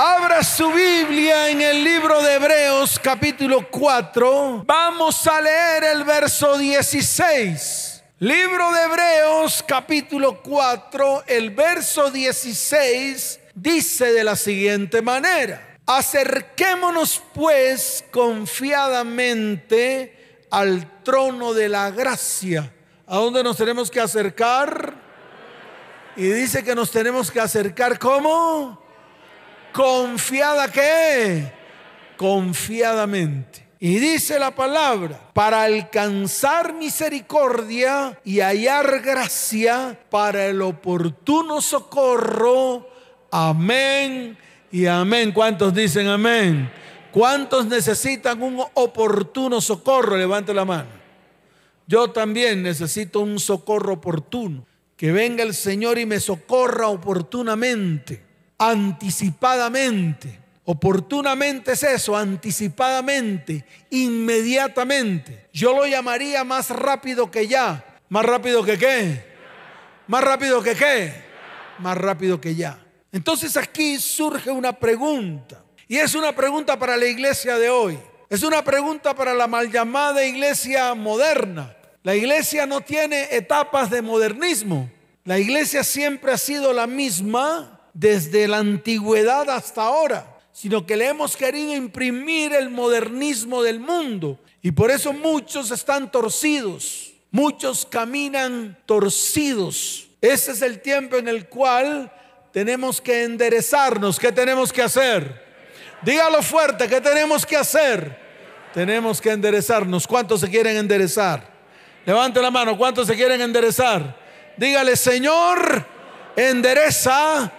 Abra su Biblia en el libro de Hebreos capítulo 4. Vamos a leer el verso 16. Libro de Hebreos capítulo 4, el verso 16 dice de la siguiente manera. Acerquémonos pues confiadamente al trono de la gracia. ¿A dónde nos tenemos que acercar? Y dice que nos tenemos que acercar ¿cómo? Confiada que confiadamente. Y dice la palabra, para alcanzar misericordia y hallar gracia para el oportuno socorro. Amén y amén. ¿Cuántos dicen amén? ¿Cuántos necesitan un oportuno socorro? Levante la mano. Yo también necesito un socorro oportuno. Que venga el Señor y me socorra oportunamente anticipadamente. Oportunamente es eso, anticipadamente, inmediatamente. Yo lo llamaría más rápido que ya. ¿Más rápido que qué? ¿Más rápido que qué? Más rápido que ya. Entonces aquí surge una pregunta. Y es una pregunta para la iglesia de hoy. Es una pregunta para la mal llamada iglesia moderna. La iglesia no tiene etapas de modernismo. La iglesia siempre ha sido la misma desde la antigüedad hasta ahora, sino que le hemos querido imprimir el modernismo del mundo. Y por eso muchos están torcidos, muchos caminan torcidos. Ese es el tiempo en el cual tenemos que enderezarnos. ¿Qué tenemos que hacer? Dígalo fuerte, ¿qué tenemos que hacer? Tenemos que enderezarnos. ¿Cuántos se quieren enderezar? Levante la mano, ¿cuántos se quieren enderezar? Dígale, Señor, endereza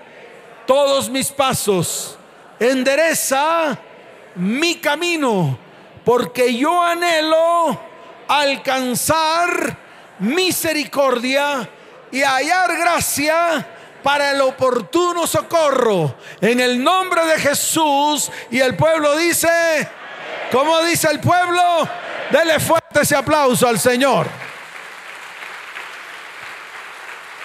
todos mis pasos, endereza mi camino, porque yo anhelo alcanzar misericordia y hallar gracia para el oportuno socorro. En el nombre de Jesús y el pueblo dice, ¿cómo dice el pueblo? Dele fuerte ese aplauso al Señor.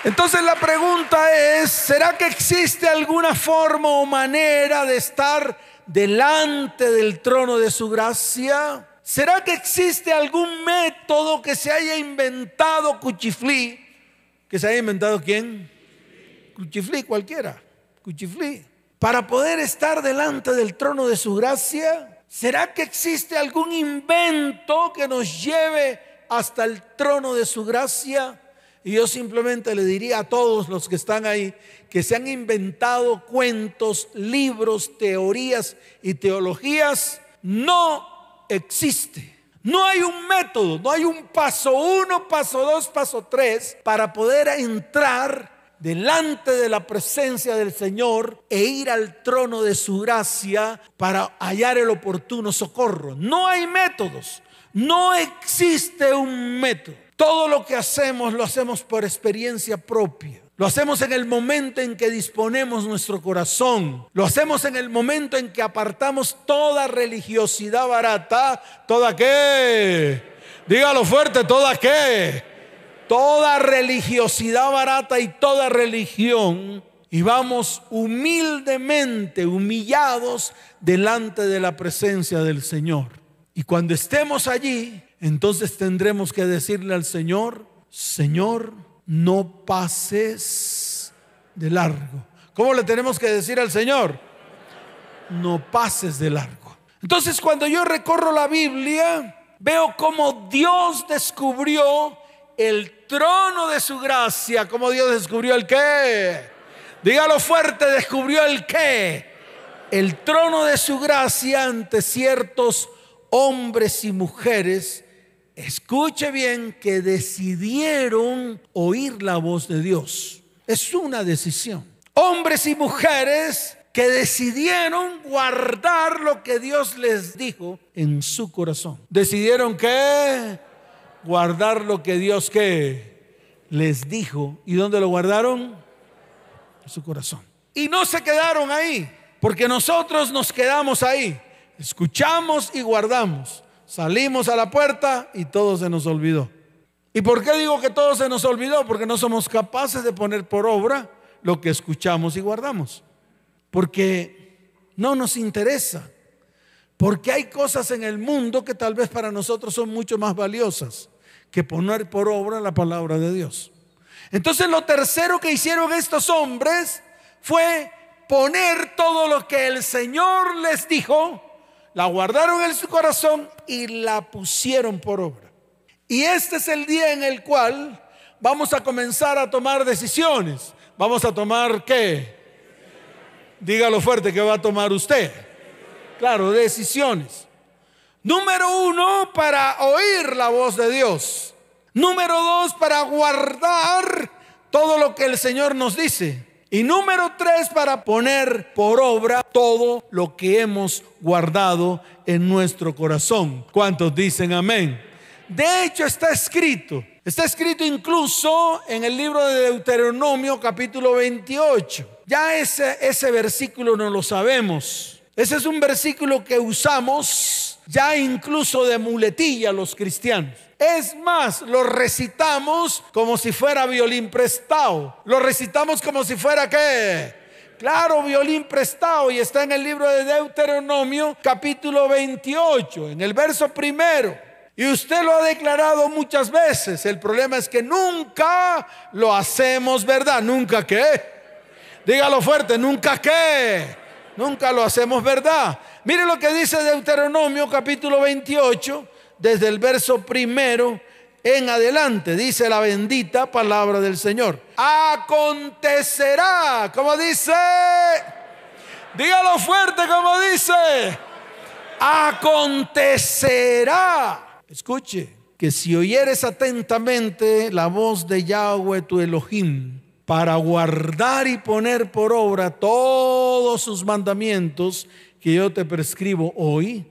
Entonces la pregunta es, ¿será que existe alguna forma o manera de estar delante del trono de su gracia? ¿Será que existe algún método que se haya inventado Cuchiflí? ¿Que se haya inventado quién? Cuchiflí cualquiera. Cuchiflí. Para poder estar delante del trono de su gracia, ¿será que existe algún invento que nos lleve hasta el trono de su gracia? Y yo simplemente le diría a todos los que están ahí que se han inventado cuentos, libros, teorías y teologías, no existe. No hay un método, no hay un paso uno, paso dos, paso tres para poder entrar delante de la presencia del Señor e ir al trono de su gracia para hallar el oportuno socorro. No hay métodos, no existe un método. Todo lo que hacemos lo hacemos por experiencia propia. Lo hacemos en el momento en que disponemos nuestro corazón. Lo hacemos en el momento en que apartamos toda religiosidad barata. ¿Toda qué? Dígalo fuerte, ¿toda qué? Toda religiosidad barata y toda religión. Y vamos humildemente, humillados delante de la presencia del Señor. Y cuando estemos allí, entonces tendremos que decirle al Señor, Señor, no pases de largo. ¿Cómo le tenemos que decir al Señor? No pases de largo. Entonces cuando yo recorro la Biblia, veo cómo Dios descubrió el trono de su gracia, como Dios descubrió el qué. Dígalo fuerte, descubrió el qué. El trono de su gracia ante ciertos hombres y mujeres escuche bien, que decidieron oír la voz de Dios. Es una decisión. Hombres y mujeres que decidieron guardar lo que Dios les dijo en su corazón. Decidieron que guardar lo que Dios les dijo. ¿Y dónde lo guardaron? En su corazón. Y no se quedaron ahí, porque nosotros nos quedamos ahí. Escuchamos y guardamos. Salimos a la puerta y todo se nos olvidó. ¿Y por qué digo que todo se nos olvidó? Porque no somos capaces de poner por obra lo que escuchamos y guardamos. Porque no nos interesa. Porque hay cosas en el mundo que tal vez para nosotros son mucho más valiosas que poner por obra la palabra de Dios. Entonces lo tercero que hicieron estos hombres fue poner todo lo que el Señor les dijo, la guardaron en su corazón y la pusieron por obra. Y este es el día en el cual vamos a comenzar a tomar decisiones. Vamos a tomar qué? Dígalo fuerte que va a tomar usted. Claro, decisiones. Número uno, para oír la voz de Dios. Número dos, para guardar todo lo que el Señor nos dice. Y número tres, para poner por obra todo lo que hemos guardado en nuestro corazón. ¿Cuántos dicen amén? De hecho, está escrito. Está escrito incluso en el libro de Deuteronomio capítulo 28. Ya ese, ese versículo no lo sabemos. Ese es un versículo que usamos ya incluso de muletilla los cristianos. Es más, lo recitamos como si fuera violín prestado. Lo recitamos como si fuera qué? Claro, violín prestado y está en el libro de Deuteronomio capítulo 28, en el verso primero. Y usted lo ha declarado muchas veces. El problema es que nunca lo hacemos verdad. ¿Nunca qué? Dígalo fuerte, nunca qué. Nunca lo hacemos verdad. Mire lo que dice Deuteronomio capítulo 28, desde el verso primero en adelante, dice la bendita palabra del Señor. Acontecerá, como dice, dígalo fuerte como dice, acontecerá. Escuche, que si oyeres atentamente la voz de Yahweh tu Elohim, para guardar y poner por obra todos sus mandamientos que yo te prescribo hoy,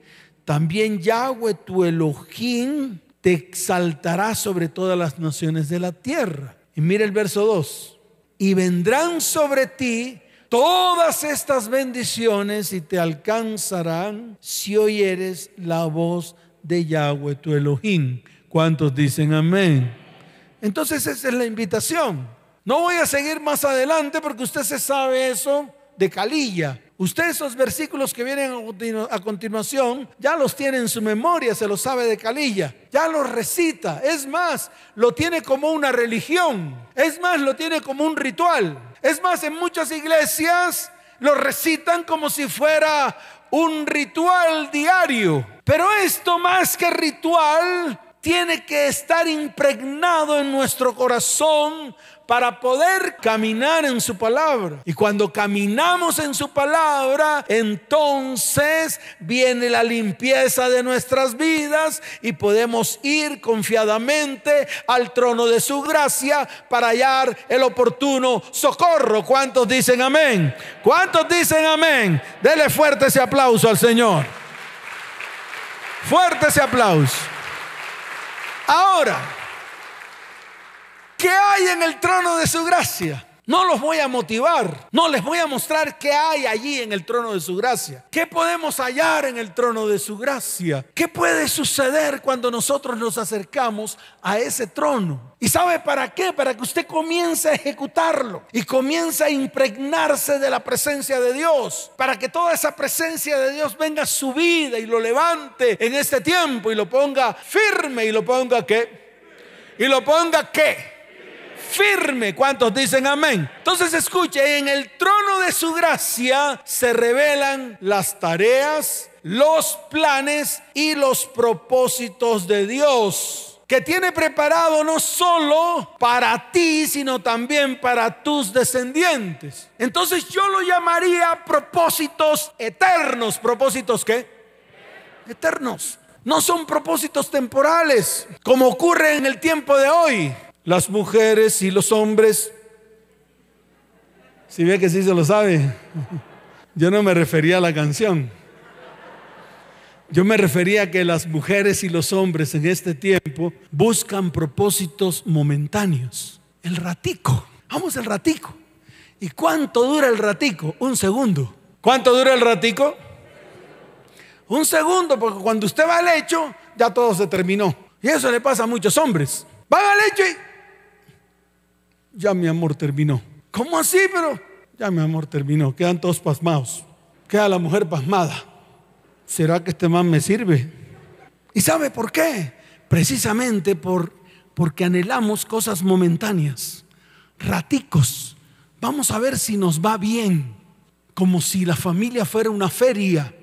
también Yahweh tu Elohim te exaltará sobre todas las naciones de la tierra. Y mira el verso 2. Y vendrán sobre ti todas estas bendiciones y te alcanzarán si oyeres la voz de Yahweh tu Elohim. ¿Cuántos dicen amén? Entonces esa es la invitación. No voy a seguir más adelante porque usted se sabe eso de calilla. Usted esos versículos que vienen a continuación ya los tiene en su memoria, se los sabe de calilla, ya los recita. Es más, lo tiene como una religión. Es más, lo tiene como un ritual. Es más, en muchas iglesias lo recitan como si fuera un ritual diario. Pero esto más que ritual tiene que estar impregnado en nuestro corazón para poder caminar en su palabra. Y cuando caminamos en su palabra, entonces viene la limpieza de nuestras vidas y podemos ir confiadamente al trono de su gracia para hallar el oportuno socorro. ¿Cuántos dicen amén? ¿Cuántos dicen amén? Dele fuerte ese aplauso al Señor. Fuerte ese aplauso. Ahora, ¿Qué hay en el trono de su gracia? No los voy a motivar, no les voy a mostrar qué hay allí en el trono de su gracia. ¿Qué podemos hallar en el trono de su gracia? ¿Qué puede suceder cuando nosotros nos acercamos a ese trono? ¿Y sabe para qué? Para que usted comience a ejecutarlo y comience a impregnarse de la presencia de Dios. Para que toda esa presencia de Dios venga a su vida y lo levante en este tiempo y lo ponga firme y lo ponga qué? Y lo ponga qué? Firme. ¿Cuántos dicen amén? Entonces escuche, en el trono de su gracia se revelan las tareas, los planes y los propósitos de Dios que tiene preparado no solo para ti, sino también para tus descendientes. Entonces yo lo llamaría propósitos eternos. ¿Propósitos qué? Eternos. No son propósitos temporales, como ocurre en el tiempo de hoy las mujeres y los hombres. Si ve que sí se lo sabe. Yo no me refería a la canción. Yo me refería a que las mujeres y los hombres en este tiempo buscan propósitos momentáneos. El ratico. Vamos el ratico. ¿Y cuánto dura el ratico? Un segundo. ¿Cuánto dura el ratico? Un segundo, porque cuando usted va al hecho, ya todo se terminó. Y eso le pasa a muchos hombres. Van al hecho y ya mi amor terminó. ¿Cómo así? Pero ya mi amor terminó. Quedan todos pasmados. Queda la mujer pasmada. ¿Será que este man me sirve? ¿Y sabe por qué? Precisamente por, porque anhelamos cosas momentáneas, raticos. Vamos a ver si nos va bien, como si la familia fuera una feria.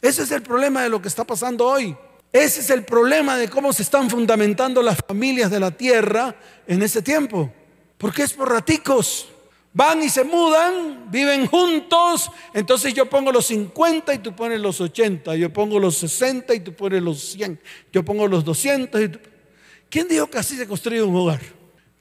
Ese es el problema de lo que está pasando hoy. Ese es el problema de cómo se están fundamentando las familias de la tierra en ese tiempo. Porque es por raticos. Van y se mudan, viven juntos, entonces yo pongo los 50 y tú pones los 80, yo pongo los 60 y tú pones los 100, yo pongo los 200 y ¿Quién dijo que así se construye un hogar?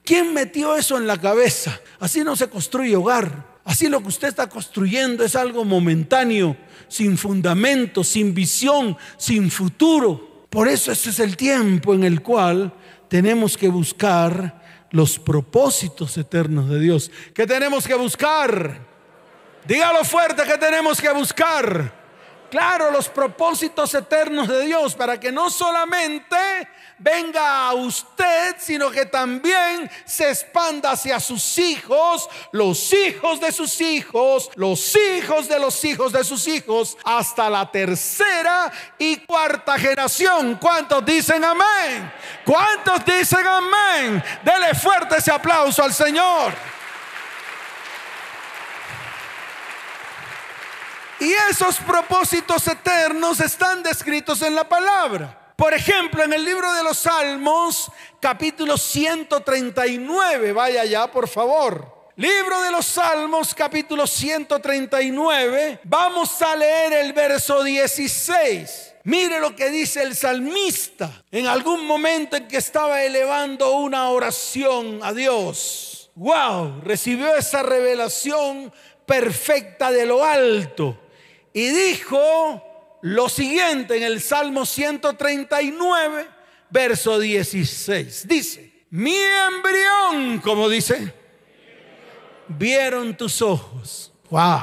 ¿Quién metió eso en la cabeza? Así no se construye hogar. Así lo que usted está construyendo es algo momentáneo, sin fundamento, sin visión, sin futuro. Por eso ese es el tiempo en el cual tenemos que buscar los propósitos eternos de Dios. ¿Qué tenemos que buscar? Dígalo fuerte que tenemos que buscar. Claro, los propósitos eternos de Dios para que no solamente venga a usted, sino que también se expanda hacia sus hijos, los hijos de sus hijos, los hijos de los hijos de sus hijos, hasta la tercera y cuarta generación. ¿Cuántos dicen amén? ¿Cuántos dicen amén? Dele fuerte ese aplauso al Señor. Y esos propósitos eternos están descritos en la palabra. Por ejemplo, en el libro de los Salmos, capítulo 139, vaya ya, por favor. Libro de los Salmos, capítulo 139, vamos a leer el verso 16. Mire lo que dice el salmista en algún momento en que estaba elevando una oración a Dios. Wow, recibió esa revelación perfecta de lo alto y dijo, lo siguiente en el Salmo 139, verso 16. Dice, mi embrión, como dice, vieron tus ojos. Wow.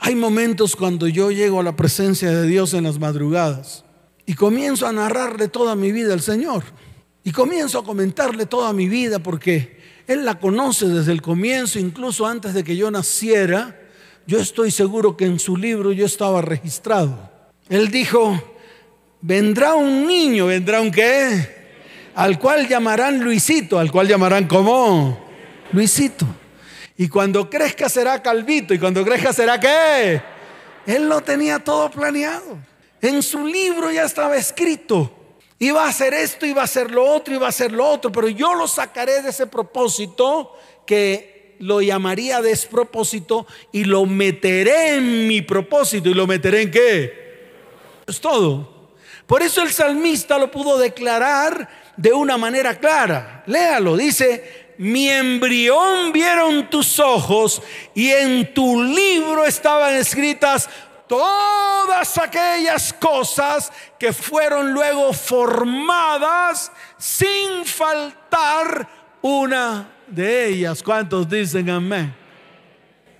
Hay momentos cuando yo llego a la presencia de Dios en las madrugadas y comienzo a narrarle toda mi vida al Señor. Y comienzo a comentarle toda mi vida porque Él la conoce desde el comienzo, incluso antes de que yo naciera. Yo estoy seguro que en su libro yo estaba registrado. Él dijo, vendrá un niño, vendrá un qué, al cual llamarán Luisito, al cual llamarán como Luisito. Y cuando crezca será Calvito, y cuando crezca será qué. Él lo tenía todo planeado. En su libro ya estaba escrito. Iba a hacer esto, iba a hacer lo otro, iba a hacer lo otro, pero yo lo sacaré de ese propósito que lo llamaría despropósito y lo meteré en mi propósito. ¿Y lo meteré en qué? Es todo. Por eso el salmista lo pudo declarar de una manera clara. Léalo, dice, mi embrión vieron tus ojos y en tu libro estaban escritas todas aquellas cosas que fueron luego formadas sin faltar una de ellas. ¿Cuántos dicen amén?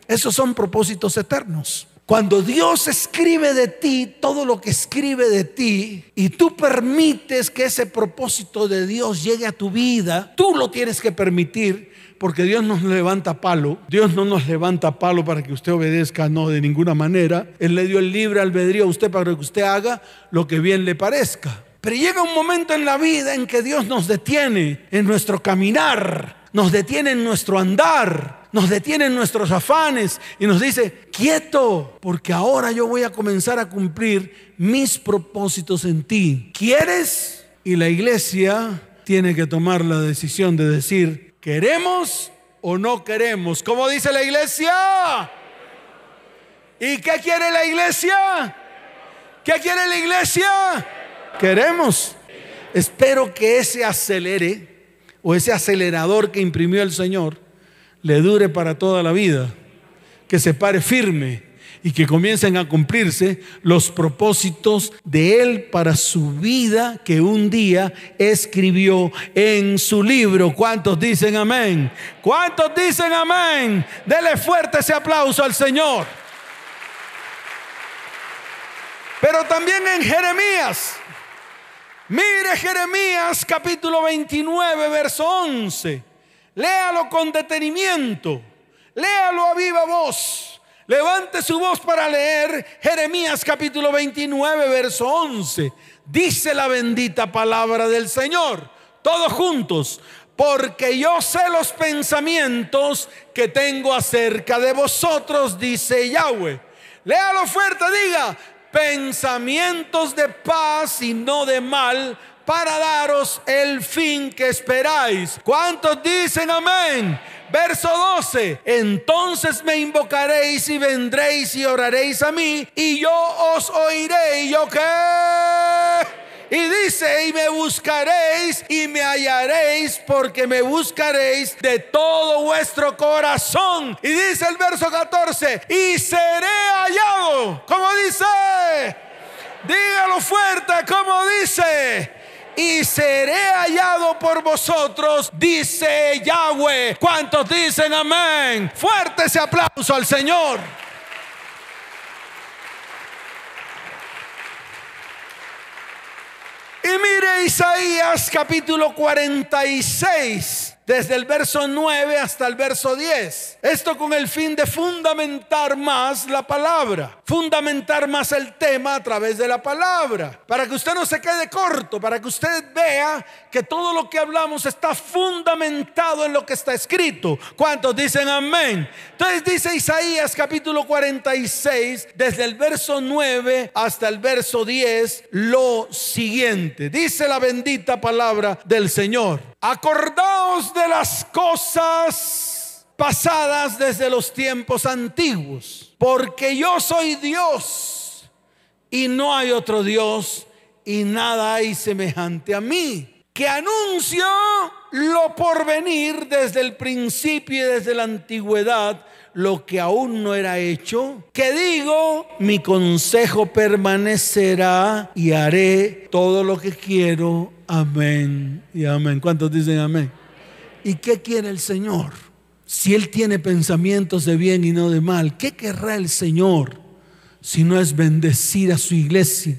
Esos son propósitos eternos. Cuando Dios escribe de ti todo lo que escribe de ti y tú permites que ese propósito de Dios llegue a tu vida, tú lo tienes que permitir porque Dios nos levanta palo. Dios no nos levanta palo para que usted obedezca, no, de ninguna manera. Él le dio el libre albedrío a usted para que usted haga lo que bien le parezca. Pero llega un momento en la vida en que Dios nos detiene en nuestro caminar, nos detiene en nuestro andar nos detienen nuestros afanes y nos dice, quieto, porque ahora yo voy a comenzar a cumplir mis propósitos en ti. ¿Quieres? Y la iglesia tiene que tomar la decisión de decir, ¿queremos o no queremos? ¿Cómo dice la iglesia? ¿Y qué quiere la iglesia? ¿Qué quiere la iglesia? Queremos. Espero que ese acelere o ese acelerador que imprimió el Señor le dure para toda la vida, que se pare firme y que comiencen a cumplirse los propósitos de Él para su vida que un día escribió en su libro. ¿Cuántos dicen amén? ¿Cuántos dicen amén? Dele fuerte ese aplauso al Señor. Pero también en Jeremías. Mire Jeremías capítulo 29, verso 11. Léalo con detenimiento. Léalo a viva voz. Levante su voz para leer Jeremías capítulo 29, verso 11. Dice la bendita palabra del Señor. Todos juntos. Porque yo sé los pensamientos que tengo acerca de vosotros, dice Yahweh. Léalo fuerte, diga, pensamientos de paz y no de mal para daros el fin que esperáis. ¿Cuántos dicen amén? Verso 12, entonces me invocaréis y vendréis y oraréis a mí y yo os oiré. ¿Y yo qué? Y dice, y me buscaréis y me hallaréis porque me buscaréis de todo vuestro corazón. Y dice el verso 14, y seré hallado. Como dice? Dígalo fuerte, como dice y seré hallado por vosotros, dice Yahweh. ¿Cuántos dicen amén? Fuerte ese aplauso al Señor. Y mire Isaías capítulo 46 desde el verso 9 hasta el verso 10. Esto con el fin de fundamentar más la palabra, fundamentar más el tema a través de la palabra, para que usted no se quede corto, para que usted vea que todo lo que hablamos está fundamentado en lo que está escrito. ¿Cuántos dicen amén? Entonces dice Isaías capítulo 46, desde el verso 9 hasta el verso 10, lo siguiente. Dice la bendita palabra del Señor. Acordaos de las cosas pasadas desde los tiempos antiguos, porque yo soy Dios y no hay otro Dios y nada hay semejante a mí, que anuncio lo por venir desde el principio y desde la antigüedad, lo que aún no era hecho, que digo, mi consejo permanecerá y haré todo lo que quiero Amén y amén. ¿Cuántos dicen amén? ¿Y qué quiere el Señor? Si Él tiene pensamientos de bien y no de mal, ¿qué querrá el Señor si no es bendecir a su iglesia?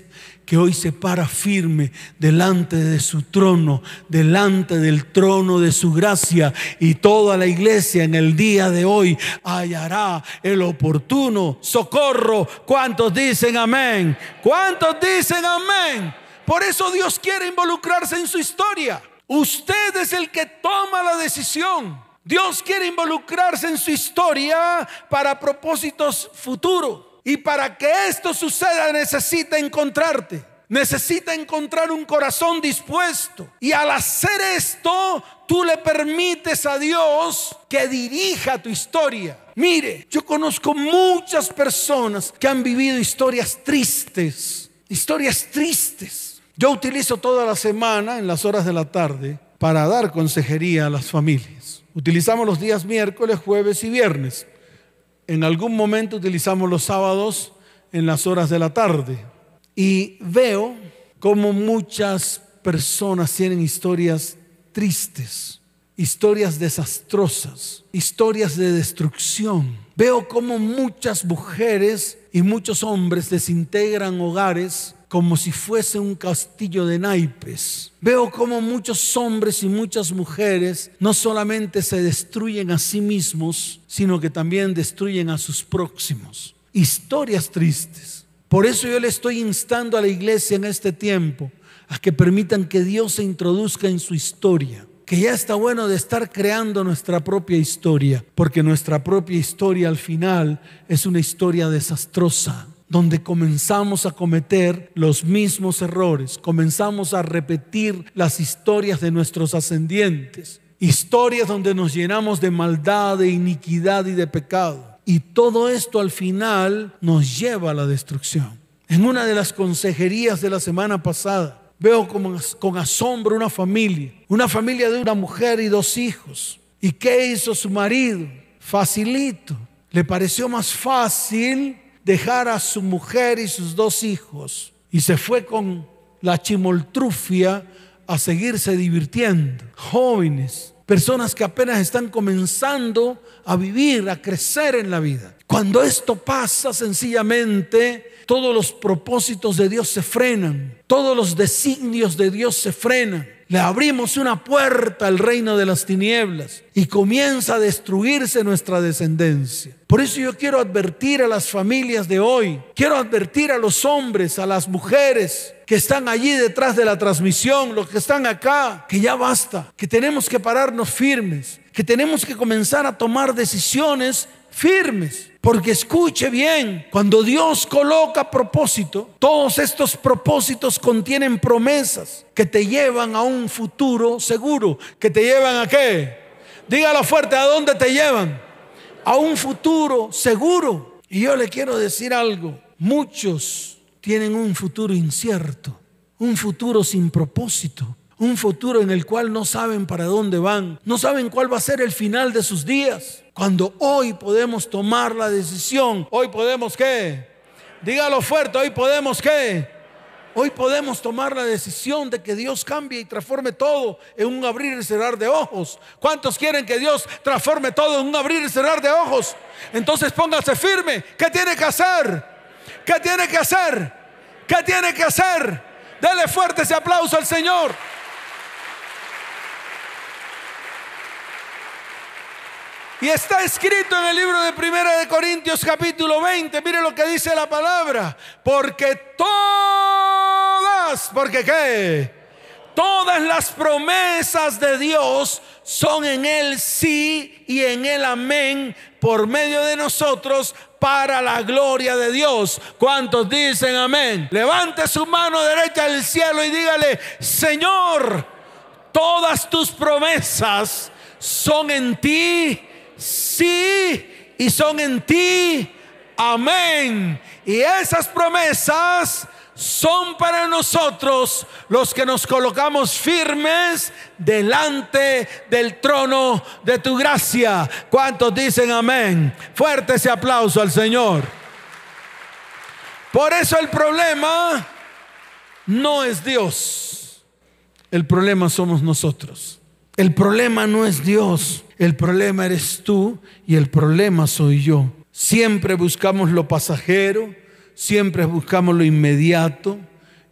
Que hoy se para firme delante de su trono, delante del trono de su gracia, y toda la iglesia en el día de hoy hallará el oportuno socorro. ¿Cuántos dicen amén? ¿Cuántos dicen amén? Por eso Dios quiere involucrarse en su historia. Usted es el que toma la decisión. Dios quiere involucrarse en su historia para propósitos futuros. Y para que esto suceda necesita encontrarte. Necesita encontrar un corazón dispuesto. Y al hacer esto, tú le permites a Dios que dirija tu historia. Mire, yo conozco muchas personas que han vivido historias tristes. Historias tristes yo utilizo toda la semana, en las horas de la tarde, para dar consejería a las familias. Utilizamos los días miércoles, jueves y viernes. En algún momento utilizamos los sábados en las horas de la tarde. Y veo como muchas personas tienen historias tristes, historias desastrosas, historias de destrucción. Veo como muchas mujeres y muchos hombres desintegran hogares como si fuese un castillo de naipes. Veo como muchos hombres y muchas mujeres no solamente se destruyen a sí mismos, sino que también destruyen a sus próximos. Historias tristes. Por eso yo le estoy instando a la iglesia en este tiempo a que permitan que Dios se introduzca en su historia. Que ya está bueno de estar creando nuestra propia historia, porque nuestra propia historia al final es una historia desastrosa donde comenzamos a cometer los mismos errores, comenzamos a repetir las historias de nuestros ascendientes, historias donde nos llenamos de maldad, de iniquidad y de pecado. Y todo esto al final nos lleva a la destrucción. En una de las consejerías de la semana pasada, veo con asombro una familia, una familia de una mujer y dos hijos. ¿Y qué hizo su marido? Facilito. Le pareció más fácil dejar a su mujer y sus dos hijos y se fue con la chimoltrufia a seguirse divirtiendo. Jóvenes, personas que apenas están comenzando a vivir, a crecer en la vida. Cuando esto pasa, sencillamente, todos los propósitos de Dios se frenan, todos los designios de Dios se frenan. Le abrimos una puerta al reino de las tinieblas y comienza a destruirse nuestra descendencia. Por eso yo quiero advertir a las familias de hoy, quiero advertir a los hombres, a las mujeres que están allí detrás de la transmisión, los que están acá, que ya basta, que tenemos que pararnos firmes, que tenemos que comenzar a tomar decisiones firmes. Porque escuche bien, cuando Dios coloca propósito, todos estos propósitos contienen promesas que te llevan a un futuro seguro. ¿Que te llevan a qué? Dígalo fuerte, ¿a dónde te llevan? A un futuro seguro. Y yo le quiero decir algo, muchos tienen un futuro incierto, un futuro sin propósito, un futuro en el cual no saben para dónde van, no saben cuál va a ser el final de sus días. Cuando hoy podemos tomar la decisión, hoy podemos qué? Dígalo fuerte, hoy podemos qué? Hoy podemos tomar la decisión de que Dios cambie y transforme todo en un abrir y cerrar de ojos. ¿Cuántos quieren que Dios transforme todo en un abrir y cerrar de ojos? Entonces póngase firme. ¿Qué tiene que hacer? ¿Qué tiene que hacer? ¿Qué tiene que hacer? Dele fuerte ese aplauso al Señor. Y está escrito en el libro de Primera de Corintios capítulo 20, mire lo que dice la palabra, porque todas, porque qué? Todas las promesas de Dios son en el sí y en el amén por medio de nosotros para la gloria de Dios. ¿Cuántos dicen amén? Levante su mano derecha al cielo y dígale, Señor, todas tus promesas son en ti sí y son en ti. Amén. Y esas promesas son para nosotros los que nos colocamos firmes delante del trono de tu gracia. ¿Cuántos dicen amén? Fuerte ese aplauso al Señor. Por eso el problema no es Dios. El problema somos nosotros. El problema no es Dios. El problema eres tú y el problema soy yo. Siempre buscamos lo pasajero, siempre buscamos lo inmediato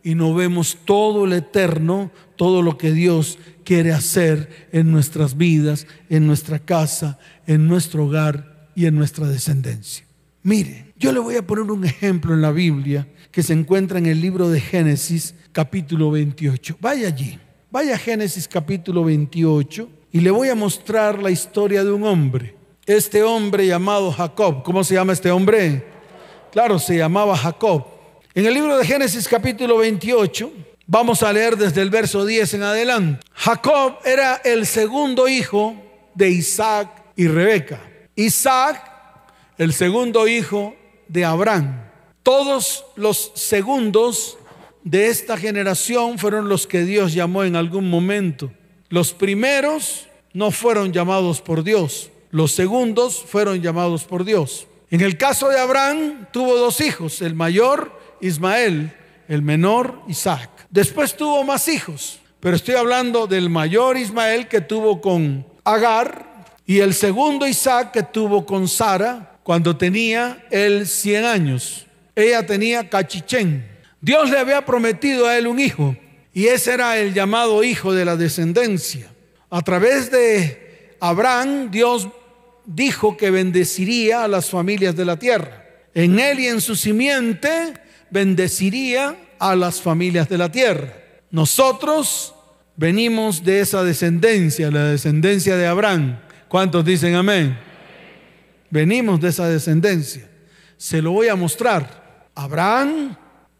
y no vemos todo lo eterno, todo lo que Dios quiere hacer en nuestras vidas, en nuestra casa, en nuestro hogar y en nuestra descendencia. Mire, yo le voy a poner un ejemplo en la Biblia que se encuentra en el libro de Génesis capítulo 28. Vaya allí, vaya a Génesis capítulo 28 y le voy a mostrar la historia de un hombre. Este hombre llamado Jacob. ¿Cómo se llama este hombre? Claro, se llamaba Jacob. En el libro de Génesis capítulo 28, vamos a leer desde el verso 10 en adelante. Jacob era el segundo hijo de Isaac y Rebeca. Isaac, el segundo hijo de Abraham. Todos los segundos de esta generación fueron los que Dios llamó en algún momento. Los primeros no fueron llamados por Dios, los segundos fueron llamados por Dios. En el caso de Abraham tuvo dos hijos, el mayor Ismael, el menor Isaac. Después tuvo más hijos, pero estoy hablando del mayor Ismael que tuvo con Agar y el segundo Isaac que tuvo con Sara cuando tenía él 100 años. Ella tenía cachichén. Dios le había prometido a él un hijo y ese era el llamado hijo de la descendencia. A través de Abraham, Dios dijo que bendeciría a las familias de la tierra. En él y en su simiente bendeciría a las familias de la tierra. Nosotros venimos de esa descendencia, la descendencia de Abraham. ¿Cuántos dicen amén? Venimos de esa descendencia. Se lo voy a mostrar. Abraham,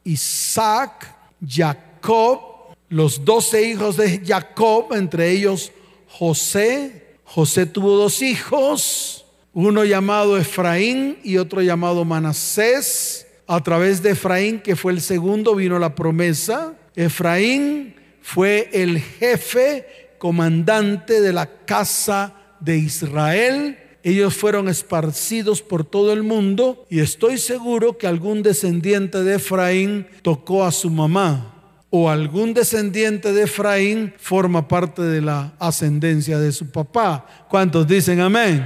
Isaac, Jacob los doce hijos de Jacob, entre ellos José. José tuvo dos hijos, uno llamado Efraín y otro llamado Manasés. A través de Efraín, que fue el segundo, vino la promesa. Efraín fue el jefe comandante de la casa de Israel. Ellos fueron esparcidos por todo el mundo y estoy seguro que algún descendiente de Efraín tocó a su mamá o algún descendiente de Efraín forma parte de la ascendencia de su papá. ¿Cuántos dicen amén?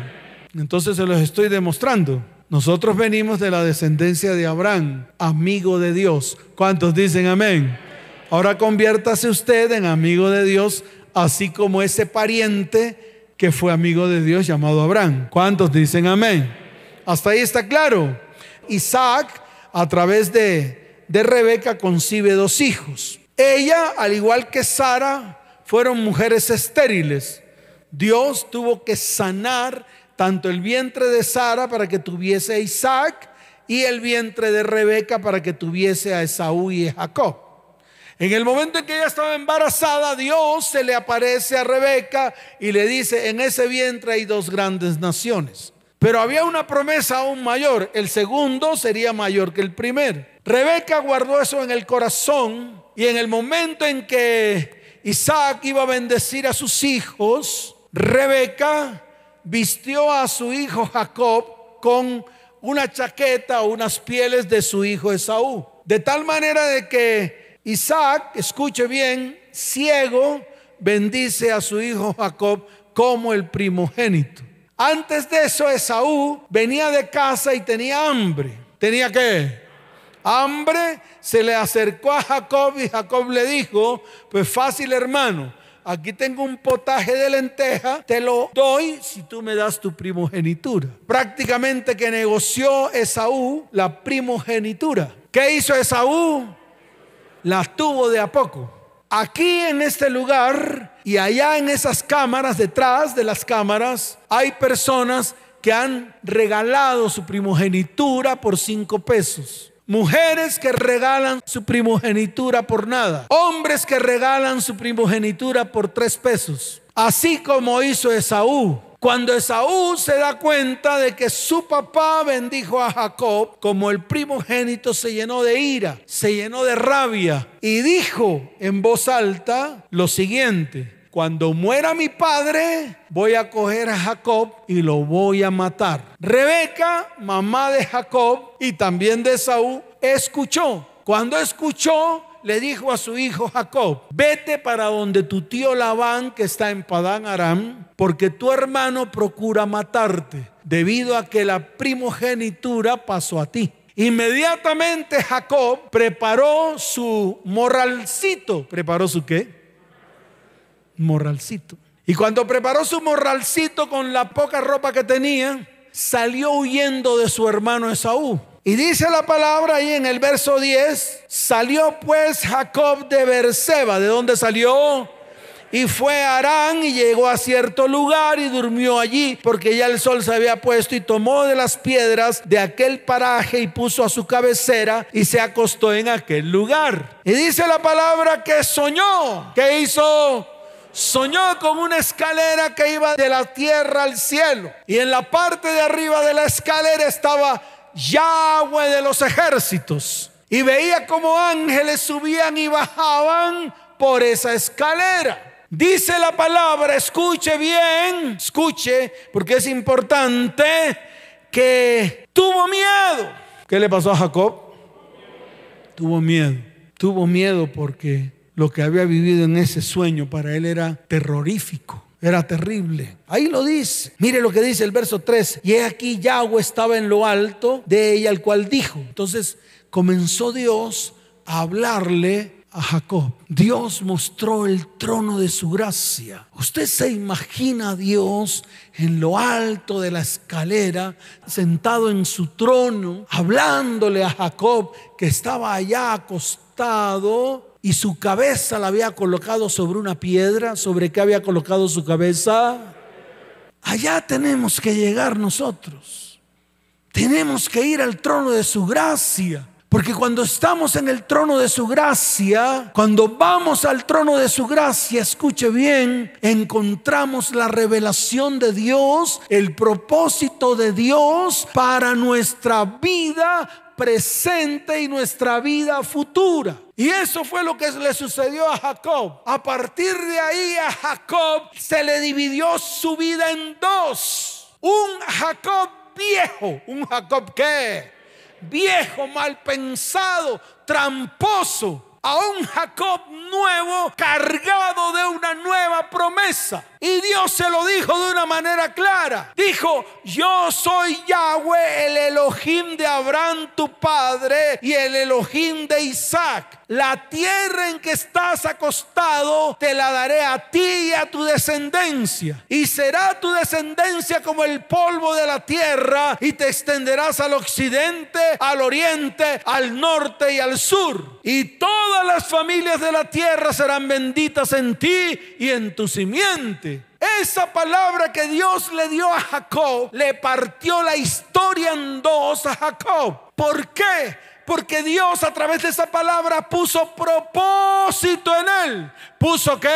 Entonces se los estoy demostrando. Nosotros venimos de la descendencia de Abraham, amigo de Dios. ¿Cuántos dicen amén? Ahora conviértase usted en amigo de Dios, así como ese pariente que fue amigo de Dios llamado Abraham. ¿Cuántos dicen amén? Hasta ahí está claro. Isaac, a través de, de Rebeca, concibe dos hijos. Ella, al igual que Sara, fueron mujeres estériles. Dios tuvo que sanar tanto el vientre de Sara para que tuviese a Isaac y el vientre de Rebeca para que tuviese a Esaú y a Jacob. En el momento en que ella estaba embarazada, Dios se le aparece a Rebeca y le dice, en ese vientre hay dos grandes naciones. Pero había una promesa aún mayor, el segundo sería mayor que el primero. Rebeca guardó eso en el corazón y en el momento en que Isaac iba a bendecir a sus hijos, Rebeca vistió a su hijo Jacob con una chaqueta o unas pieles de su hijo Esaú. De tal manera de que Isaac, escuche bien, ciego, bendice a su hijo Jacob como el primogénito. Antes de eso, Esaú venía de casa y tenía hambre. ¿Tenía qué? Hambre. Se le acercó a Jacob y Jacob le dijo, pues fácil hermano, aquí tengo un potaje de lenteja, te lo doy si tú me das tu primogenitura. Prácticamente que negoció Esaú la primogenitura. ¿Qué hizo Esaú? La tuvo de a poco. Aquí en este lugar y allá en esas cámaras, detrás de las cámaras, hay personas que han regalado su primogenitura por cinco pesos. Mujeres que regalan su primogenitura por nada. Hombres que regalan su primogenitura por tres pesos. Así como hizo Esaú. Cuando Esaú se da cuenta de que su papá bendijo a Jacob, como el primogénito se llenó de ira, se llenó de rabia y dijo en voz alta lo siguiente, cuando muera mi padre, voy a coger a Jacob y lo voy a matar. Rebeca, mamá de Jacob y también de Saúl, escuchó. Cuando escuchó, le dijo a su hijo Jacob, vete para donde tu tío Labán, que está en Padán Aram, porque tu hermano procura matarte, debido a que la primogenitura pasó a ti. Inmediatamente Jacob preparó su morralcito. ¿Preparó su qué? morralcito. Y cuando preparó su morralcito con la poca ropa que tenía, salió huyendo de su hermano Esaú. Y dice la palabra ahí en el verso 10, salió pues Jacob de Berseba. ¿De dónde salió? Y fue a Arán y llegó a cierto lugar y durmió allí, porque ya el sol se había puesto y tomó de las piedras de aquel paraje y puso a su cabecera y se acostó en aquel lugar. Y dice la palabra que soñó, que hizo soñó con una escalera que iba de la tierra al cielo. Y en la parte de arriba de la escalera estaba Yahweh de los ejércitos. Y veía como ángeles subían y bajaban por esa escalera. Dice la palabra, escuche bien, escuche, porque es importante que tuvo miedo. ¿Qué le pasó a Jacob? Tuvo miedo. Tuvo miedo porque lo que había vivido en ese sueño para él era terrorífico. Era terrible. Ahí lo dice. Mire lo que dice el verso 3. Y aquí Yahweh estaba en lo alto de ella, al cual dijo. Entonces comenzó Dios a hablarle a Jacob. Dios mostró el trono de su gracia. Usted se imagina a Dios en lo alto de la escalera, sentado en su trono, hablándole a Jacob que estaba allá acostado y su cabeza la había colocado sobre una piedra. ¿Sobre qué había colocado su cabeza? Allá tenemos que llegar nosotros. Tenemos que ir al trono de su gracia. Porque cuando estamos en el trono de su gracia, cuando vamos al trono de su gracia, escuche bien, encontramos la revelación de Dios, el propósito de Dios para nuestra vida presente y nuestra vida futura. Y eso fue lo que le sucedió a Jacob. A partir de ahí a Jacob se le dividió su vida en dos. Un Jacob viejo, un Jacob que viejo, mal pensado, tramposo. A un Jacob nuevo cargado de una nueva promesa. Y Dios se lo dijo de una manera clara. Dijo, yo soy Yahweh, el Elohim de Abraham, tu padre, y el Elohim de Isaac. La tierra en que estás acostado te la daré a ti y a tu descendencia. Y será tu descendencia como el polvo de la tierra y te extenderás al occidente, al oriente, al norte y al sur. Y todas las familias de la tierra serán benditas en ti y en tu simiente. Esa palabra que Dios le dio a Jacob le partió la historia en dos a Jacob. ¿Por qué? Porque Dios a través de esa palabra puso propósito en él. ¿Puso qué?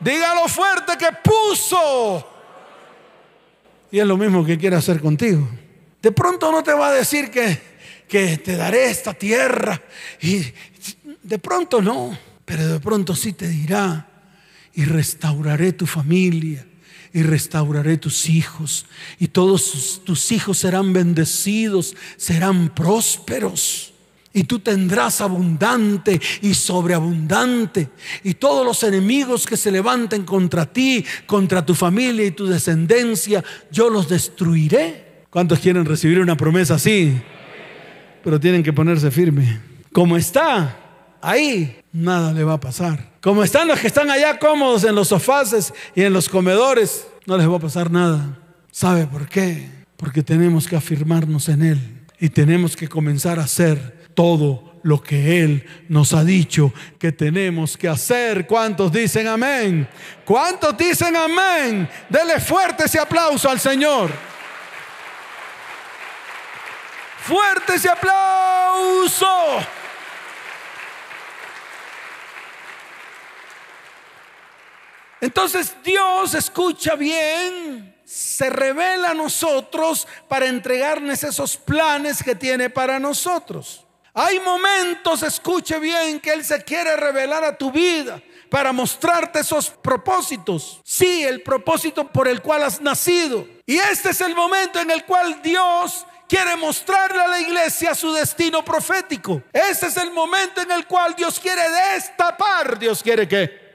Dígalo fuerte que puso. Y es lo mismo que quiere hacer contigo. De pronto no te va a decir que, que te daré esta tierra. Y de pronto no. Pero de pronto sí te dirá y restauraré tu familia y restauraré tus hijos y todos tus hijos serán bendecidos, serán prósperos. Y tú tendrás abundante y sobreabundante. Y todos los enemigos que se levanten contra ti, contra tu familia y tu descendencia, yo los destruiré. ¿Cuántos quieren recibir una promesa así? Pero tienen que ponerse firme. Como está ahí, nada le va a pasar. Como están los que están allá cómodos en los sofaces y en los comedores, no les va a pasar nada. ¿Sabe por qué? Porque tenemos que afirmarnos en Él y tenemos que comenzar a hacer todo lo que Él nos ha dicho que tenemos que hacer. ¿Cuántos dicen amén? ¿Cuántos dicen amén? Dele fuerte ese aplauso al Señor. Fuerte ese aplauso. Entonces Dios escucha bien, se revela a nosotros para entregarnos esos planes que tiene para nosotros. Hay momentos, escuche bien, que Él se quiere revelar a tu vida para mostrarte esos propósitos. Sí, el propósito por el cual has nacido. Y este es el momento en el cual Dios quiere mostrarle a la iglesia su destino profético. Este es el momento en el cual Dios quiere destapar. Dios quiere que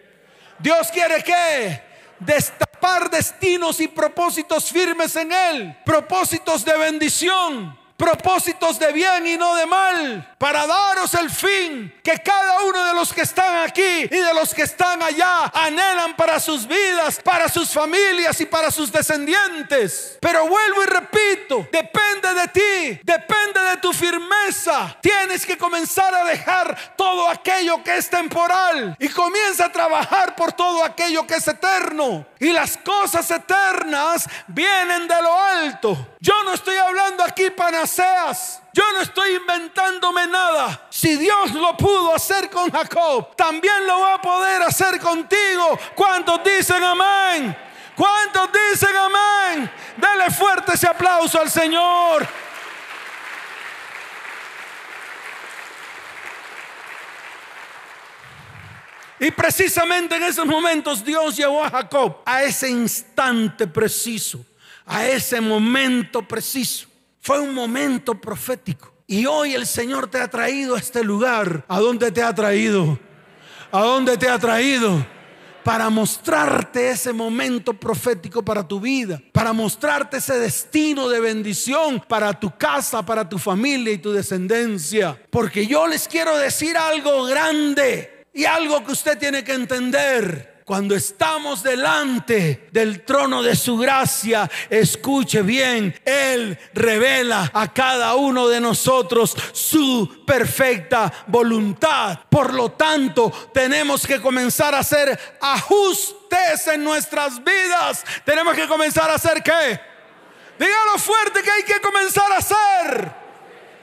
Dios quiere que destapar destinos y propósitos firmes en Él, propósitos de bendición, propósitos de bien y no de mal, para daros el fin que cada uno de los que están aquí y de los que están allá anhelan para sus vidas, para sus familias y para sus descendientes. Pero vuelvo y repito, depende de ti, depende de tu firmeza. Tienes que comenzar a dejar todo aquello que es temporal y comienza a trabajar por todo aquello que es eterno. Y las cosas eternas vienen de lo alto. Yo no estoy hablando aquí panaceas. Yo no estoy inventándome nada. Si Dios lo pudo hacer con Jacob, también lo va a poder hacer contigo. ¿Cuántos dicen amén? ¿Cuántos dicen amén? Dale fuerte ese aplauso al Señor. Y precisamente en esos momentos Dios llevó a Jacob a ese instante preciso, a ese momento preciso. Fue un momento profético. Y hoy el Señor te ha traído a este lugar. ¿A dónde te ha traído? ¿A dónde te ha traído? Para mostrarte ese momento profético para tu vida, para mostrarte ese destino de bendición para tu casa, para tu familia y tu descendencia. Porque yo les quiero decir algo grande y algo que usted tiene que entender cuando estamos delante del trono de su gracia, escuche bien, Él revela a cada uno de nosotros su perfecta voluntad. Por lo tanto, tenemos que comenzar a hacer ajustes en nuestras vidas. Tenemos que comenzar a hacer qué? Dígalo fuerte que hay que comenzar a hacer.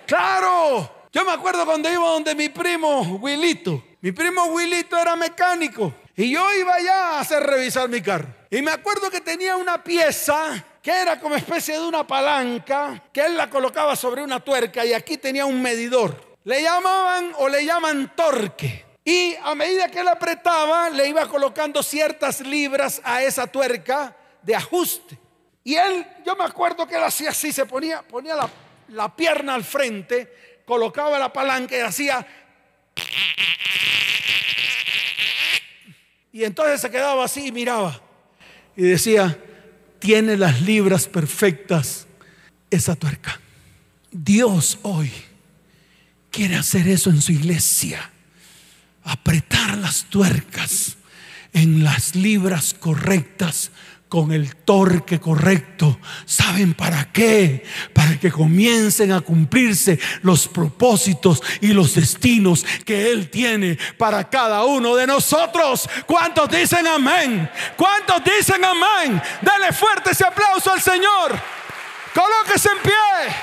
Claro. Yo me acuerdo cuando iba donde mi primo Wilito. Mi primo Wilito era mecánico. Y yo iba allá a hacer revisar mi carro. Y me acuerdo que tenía una pieza que era como especie de una palanca, que él la colocaba sobre una tuerca y aquí tenía un medidor. Le llamaban o le llaman torque. Y a medida que él apretaba, le iba colocando ciertas libras a esa tuerca de ajuste. Y él, yo me acuerdo que él hacía así, se ponía, ponía la, la pierna al frente, colocaba la palanca y hacía Y entonces se quedaba así y miraba. Y decía, tiene las libras perfectas esa tuerca. Dios hoy quiere hacer eso en su iglesia. Apretar las tuercas en las libras correctas con el torque correcto. ¿Saben para qué? Para que comiencen a cumplirse los propósitos y los destinos que Él tiene para cada uno de nosotros. ¿Cuántos dicen amén? ¿Cuántos dicen amén? Dale fuerte ese aplauso al Señor. Colóquese en pie.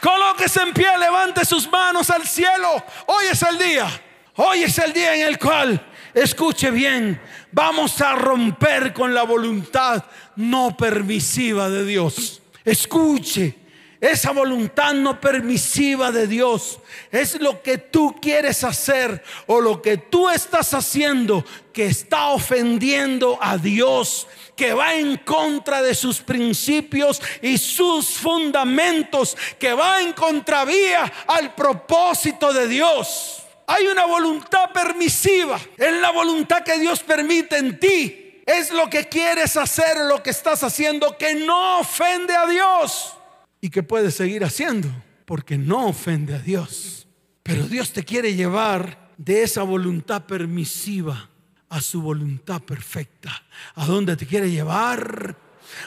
Colóquese en pie, levante sus manos al cielo. Hoy es el día. Hoy es el día en el cual, escuche bien, vamos a romper con la voluntad no permisiva de Dios. Escuche, esa voluntad no permisiva de Dios es lo que tú quieres hacer o lo que tú estás haciendo que está ofendiendo a Dios, que va en contra de sus principios y sus fundamentos, que va en contravía al propósito de Dios. Hay una voluntad permisiva. Es la voluntad que Dios permite en ti. Es lo que quieres hacer, lo que estás haciendo que no ofende a Dios. Y que puedes seguir haciendo porque no ofende a Dios. Pero Dios te quiere llevar de esa voluntad permisiva a su voluntad perfecta. ¿A dónde te quiere llevar?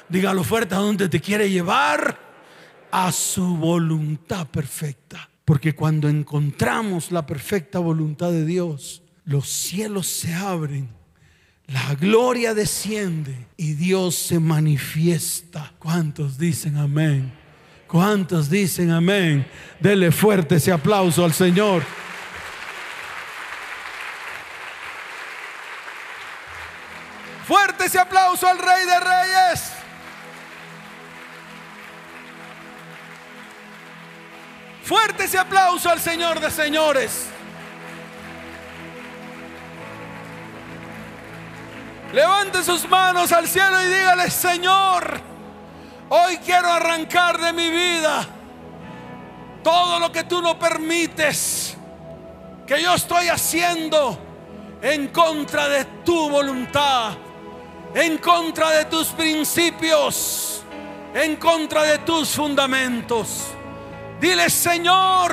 Dígalo fuerte, ¿a dónde te quiere llevar? A su voluntad perfecta. Porque cuando encontramos la perfecta voluntad de Dios, los cielos se abren, la gloria desciende y Dios se manifiesta. ¿Cuántos dicen amén? ¿Cuántos dicen amén? Dele fuerte ese aplauso al Señor. Fuerte ese aplauso al Rey de Reyes. Fuerte ese aplauso al Señor de señores. Levante sus manos al cielo y dígale, Señor, hoy quiero arrancar de mi vida todo lo que tú no permites, que yo estoy haciendo en contra de tu voluntad, en contra de tus principios, en contra de tus fundamentos. Dile, Señor,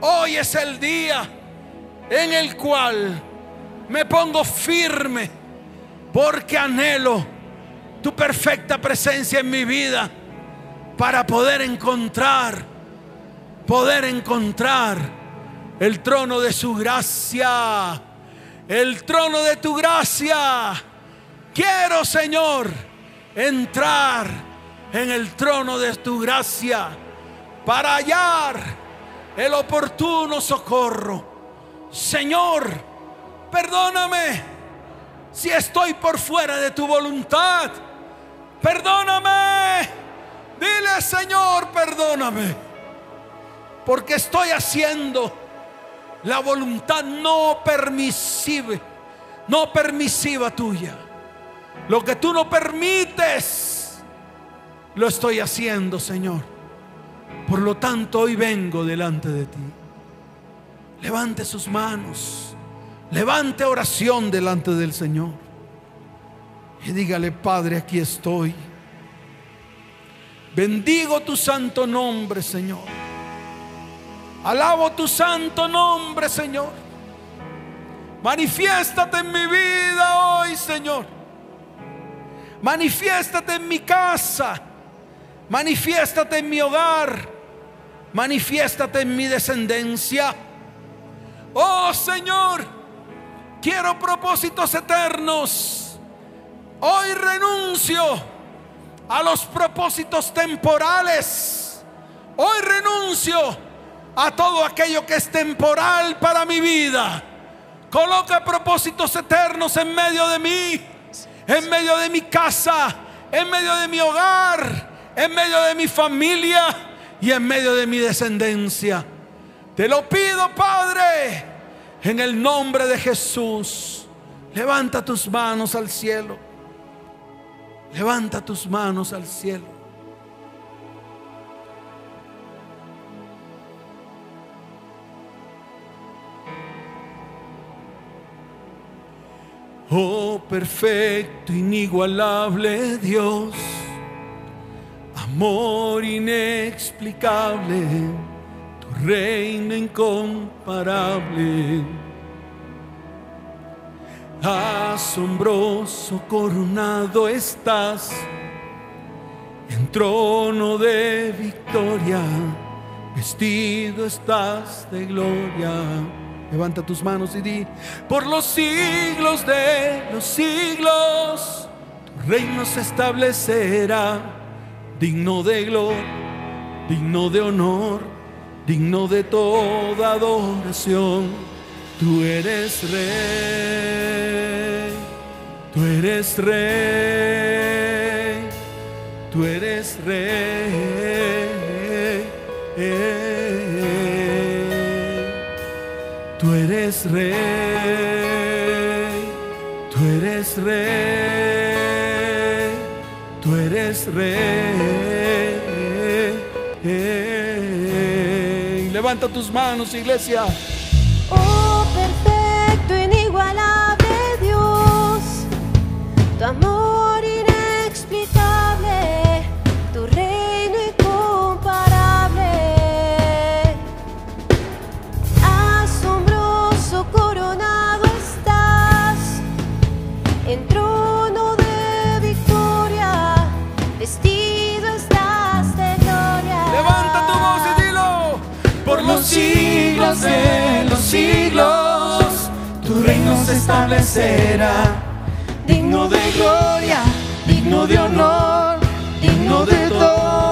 hoy es el día en el cual me pongo firme porque anhelo tu perfecta presencia en mi vida para poder encontrar, poder encontrar el trono de su gracia, el trono de tu gracia. Quiero, Señor, entrar en el trono de tu gracia para hallar el oportuno socorro. Señor, perdóname si estoy por fuera de tu voluntad. Perdóname. Dile, Señor, perdóname. Porque estoy haciendo la voluntad no permisiva, no permisiva tuya. Lo que tú no permites, lo estoy haciendo, Señor. Por lo tanto, hoy vengo delante de ti. Levante sus manos. Levante oración delante del Señor. Y dígale, Padre, aquí estoy. Bendigo tu santo nombre, Señor. Alabo tu santo nombre, Señor. Manifiéstate en mi vida hoy, Señor. Manifiéstate en mi casa. Manifiéstate en mi hogar manifiéstate en mi descendencia. Oh Señor, quiero propósitos eternos. Hoy renuncio a los propósitos temporales. Hoy renuncio a todo aquello que es temporal para mi vida. Coloca propósitos eternos en medio de mí, en medio de mi casa, en medio de mi hogar, en medio de mi familia y en medio de mi descendencia. Te lo pido, Padre, en el nombre de Jesús. Levanta tus manos al cielo. Levanta tus manos al cielo. Oh perfecto, inigualable Dios, amor inexplicable, tu reino incomparable. Asombroso coronado estás en trono de victoria, vestido estás de gloria. Levanta tus manos y di, por los siglos de los siglos, tu reino se establecerá, digno de gloria, digno de honor, digno de toda adoración. Tú eres rey, tú eres rey, tú eres rey. Tú eres rey, tú eres rey, rey. Levanta tus manos, iglesia. Oh, perfecto, inigualable Dios, tu amor de los siglos, tu reino se establecerá. Digno de gloria, digno de honor, digno de toda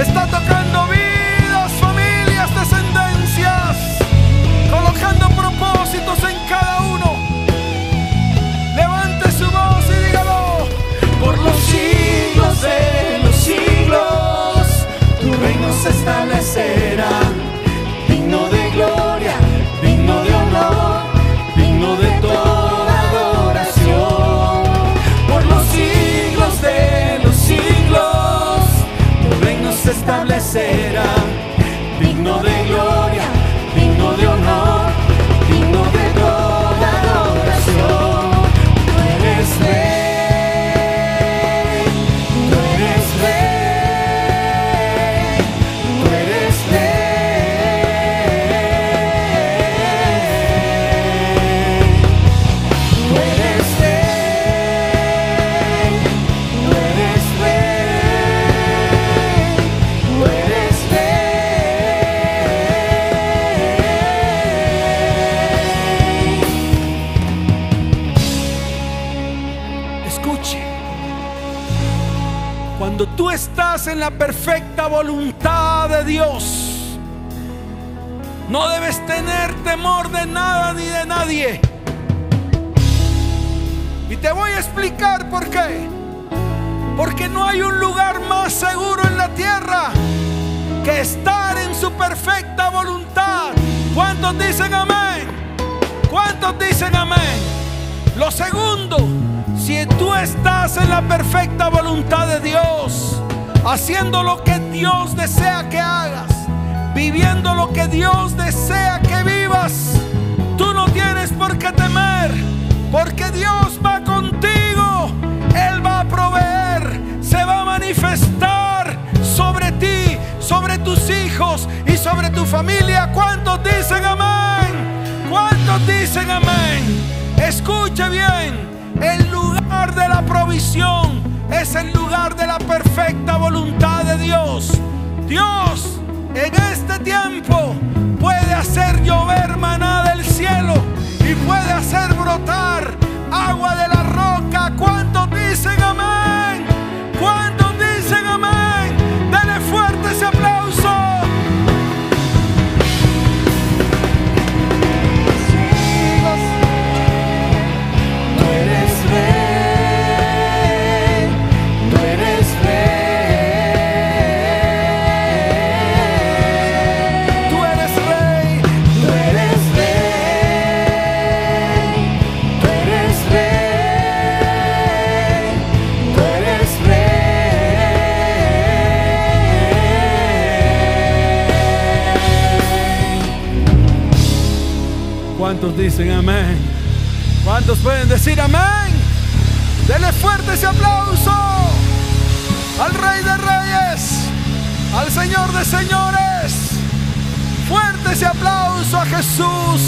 está tocando vidas, familias, descendencias, colocando propósitos en cada uno. Levante su voz y dígalo, por los siglos de los siglos, tu reino se establecerá. La perfecta voluntad de Dios, no debes tener temor de nada ni de nadie. Y te voy a explicar por qué. Porque no hay un lugar más seguro en la tierra que estar en su perfecta voluntad. ¿Cuántos dicen amén? ¿Cuántos dicen amén? Lo segundo, si tú estás en la perfecta voluntad de Dios, haciendo lo que Dios desea que hagas, viviendo lo que Dios desea que vivas, tú no tienes por qué temer, porque Dios va contigo, Él va a proveer, se va a manifestar sobre ti, sobre tus hijos y sobre tu familia. ¿Cuántos dicen amén? ¿Cuántos dicen amén? Escuche bien. El lugar de la provisión es el lugar de la perfecta voluntad de Dios. Dios en este tiempo puede hacer llover maná del cielo y puede hacer brotar agua de la roca. ¿Cuántos dicen amén? ¿Cuántos dicen amén? ¿Cuántos pueden decir amén? Denle fuerte ese aplauso al Rey de Reyes, al Señor de Señores. Fuerte ese aplauso a Jesús.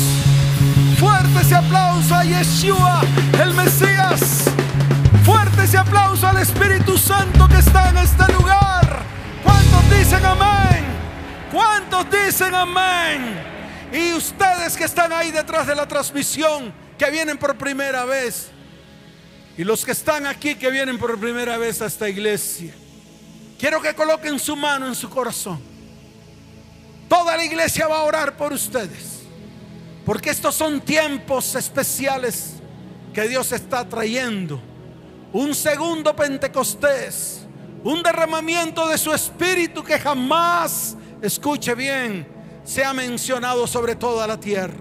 Fuerte ese aplauso a Yeshua, el Mesías. Fuerte ese aplauso al Espíritu Santo que está en este lugar. ¿Cuántos dicen amén? ¿Cuántos dicen amén? Y ustedes que están ahí detrás de la transmisión, que vienen por primera vez, y los que están aquí que vienen por primera vez a esta iglesia, quiero que coloquen su mano en su corazón. Toda la iglesia va a orar por ustedes, porque estos son tiempos especiales que Dios está trayendo. Un segundo Pentecostés, un derramamiento de su espíritu que jamás, escuche bien, se ha mencionado sobre toda la tierra.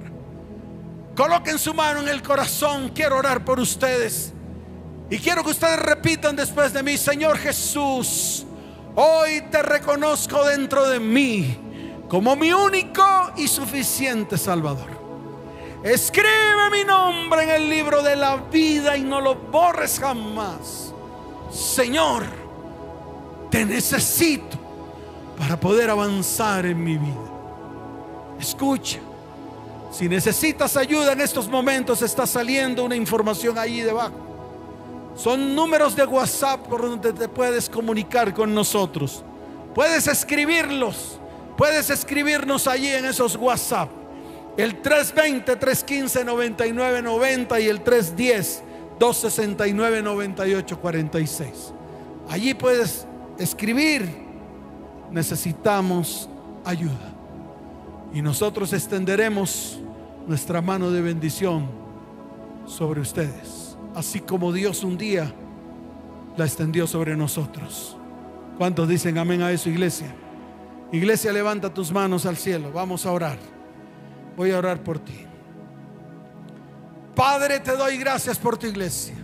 Coloquen su mano en el corazón, quiero orar por ustedes. Y quiero que ustedes repitan después de mí, Señor Jesús, hoy te reconozco dentro de mí como mi único y suficiente Salvador. Escribe mi nombre en el libro de la vida y no lo borres jamás. Señor, te necesito para poder avanzar en mi vida. Escucha, si necesitas ayuda en estos momentos, está saliendo una información ahí debajo. Son números de WhatsApp por donde te puedes comunicar con nosotros. Puedes escribirlos. Puedes escribirnos allí en esos WhatsApp. El 320-315-9990 y el 310-269-9846. Allí puedes escribir. Necesitamos ayuda. Y nosotros extenderemos nuestra mano de bendición sobre ustedes. Así como Dios un día la extendió sobre nosotros. ¿Cuántos dicen amén a eso, iglesia? Iglesia, levanta tus manos al cielo. Vamos a orar. Voy a orar por ti. Padre, te doy gracias por tu iglesia.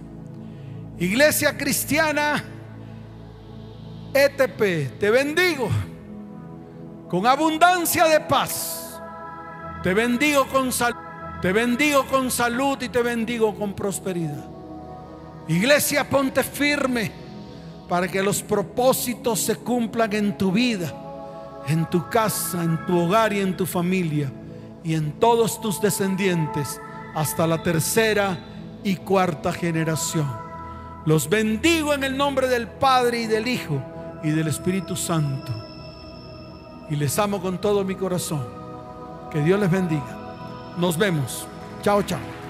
Iglesia cristiana ETP, te bendigo con abundancia de paz. Te bendigo con salud. Te bendigo con salud y te bendigo con prosperidad. Iglesia, ponte firme para que los propósitos se cumplan en tu vida, en tu casa, en tu hogar y en tu familia y en todos tus descendientes hasta la tercera y cuarta generación. Los bendigo en el nombre del Padre y del Hijo y del Espíritu Santo. Y les amo con todo mi corazón. Que Dios les bendiga. Nos vemos. Chao, chao.